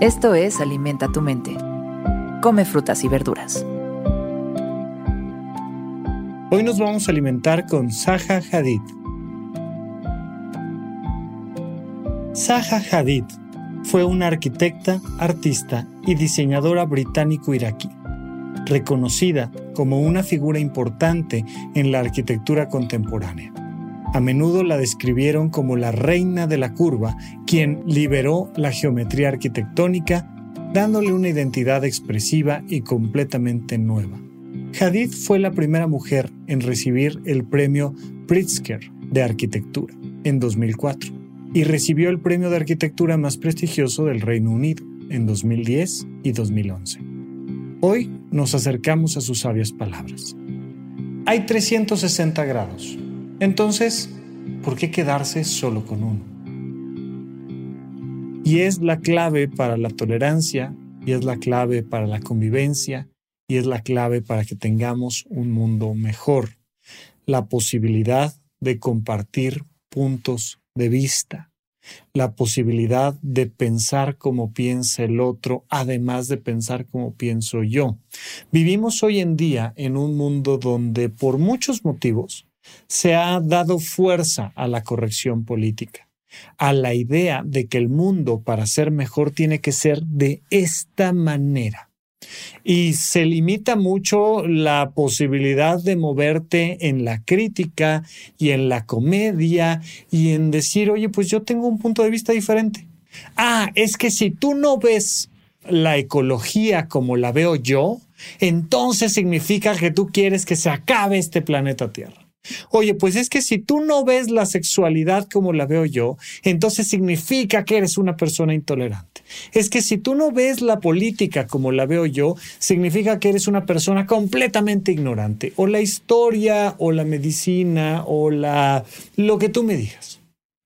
Esto es Alimenta tu mente. Come frutas y verduras. Hoy nos vamos a alimentar con Zaha Hadid. Zaha Hadid fue una arquitecta, artista y diseñadora británico-iraquí, reconocida como una figura importante en la arquitectura contemporánea. A menudo la describieron como la reina de la curva, quien liberó la geometría arquitectónica, dándole una identidad expresiva y completamente nueva. Hadid fue la primera mujer en recibir el premio Pritzker de arquitectura en 2004 y recibió el premio de arquitectura más prestigioso del Reino Unido en 2010 y 2011. Hoy nos acercamos a sus sabias palabras. Hay 360 grados entonces, ¿por qué quedarse solo con uno? Y es la clave para la tolerancia, y es la clave para la convivencia, y es la clave para que tengamos un mundo mejor. La posibilidad de compartir puntos de vista, la posibilidad de pensar como piensa el otro, además de pensar como pienso yo. Vivimos hoy en día en un mundo donde por muchos motivos se ha dado fuerza a la corrección política, a la idea de que el mundo para ser mejor tiene que ser de esta manera. Y se limita mucho la posibilidad de moverte en la crítica y en la comedia y en decir, oye, pues yo tengo un punto de vista diferente. Ah, es que si tú no ves la ecología como la veo yo, entonces significa que tú quieres que se acabe este planeta Tierra. Oye, pues es que si tú no ves la sexualidad como la veo yo, entonces significa que eres una persona intolerante. Es que si tú no ves la política como la veo yo, significa que eres una persona completamente ignorante. O la historia, o la medicina, o la... lo que tú me digas.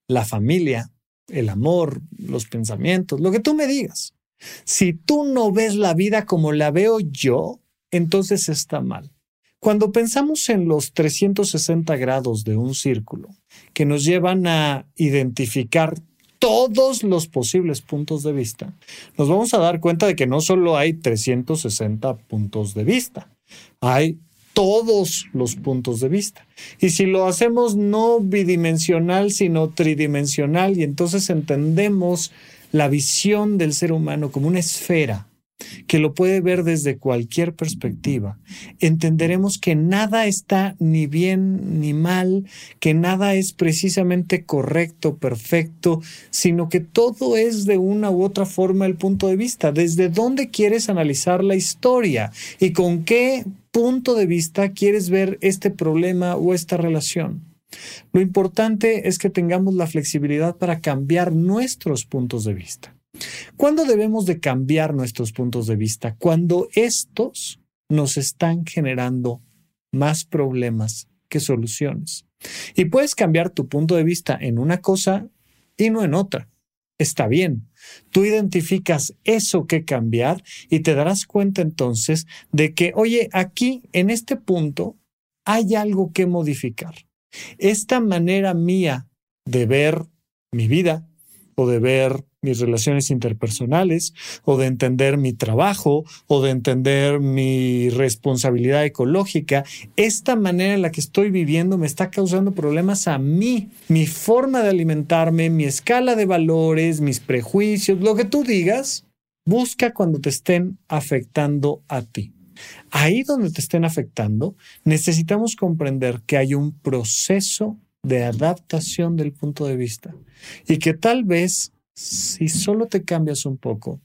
La familia, el amor, los pensamientos, lo que tú me digas. Si tú no ves la vida como la veo yo, entonces está mal. Cuando pensamos en los 360 grados de un círculo que nos llevan a identificar todos los posibles puntos de vista, nos vamos a dar cuenta de que no solo hay 360 puntos de vista, hay todos los puntos de vista. Y si lo hacemos no bidimensional, sino tridimensional, y entonces entendemos la visión del ser humano como una esfera que lo puede ver desde cualquier perspectiva, entenderemos que nada está ni bien ni mal, que nada es precisamente correcto, perfecto, sino que todo es de una u otra forma el punto de vista, desde dónde quieres analizar la historia y con qué punto de vista quieres ver este problema o esta relación. Lo importante es que tengamos la flexibilidad para cambiar nuestros puntos de vista. ¿Cuándo debemos de cambiar nuestros puntos de vista? Cuando estos nos están generando más problemas que soluciones. Y puedes cambiar tu punto de vista en una cosa y no en otra. Está bien. Tú identificas eso que cambiar y te darás cuenta entonces de que, oye, aquí en este punto hay algo que modificar. Esta manera mía de ver mi vida o de ver mis relaciones interpersonales o de entender mi trabajo o de entender mi responsabilidad ecológica. Esta manera en la que estoy viviendo me está causando problemas a mí, mi forma de alimentarme, mi escala de valores, mis prejuicios, lo que tú digas, busca cuando te estén afectando a ti. Ahí donde te estén afectando, necesitamos comprender que hay un proceso de adaptación del punto de vista y que tal vez si solo te cambias un poco,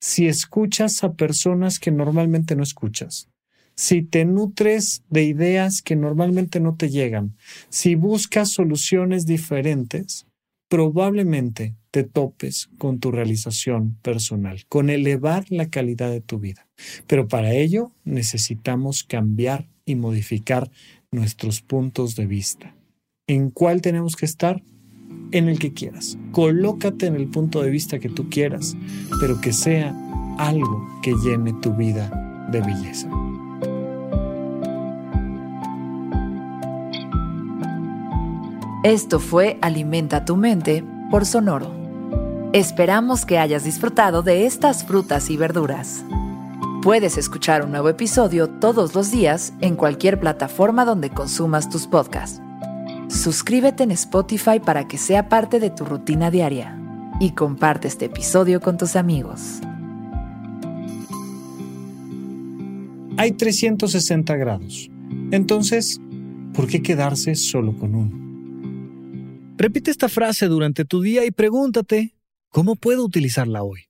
si escuchas a personas que normalmente no escuchas, si te nutres de ideas que normalmente no te llegan, si buscas soluciones diferentes, probablemente te topes con tu realización personal, con elevar la calidad de tu vida. Pero para ello necesitamos cambiar y modificar nuestros puntos de vista. ¿En cuál tenemos que estar? En el que quieras. Colócate en el punto de vista que tú quieras, pero que sea algo que llene tu vida de belleza. Esto fue Alimenta tu mente por Sonoro. Esperamos que hayas disfrutado de estas frutas y verduras. Puedes escuchar un nuevo episodio todos los días en cualquier plataforma donde consumas tus podcasts. Suscríbete en Spotify para que sea parte de tu rutina diaria y comparte este episodio con tus amigos. Hay 360 grados. Entonces, ¿por qué quedarse solo con uno? Repite esta frase durante tu día y pregúntate, ¿cómo puedo utilizarla hoy?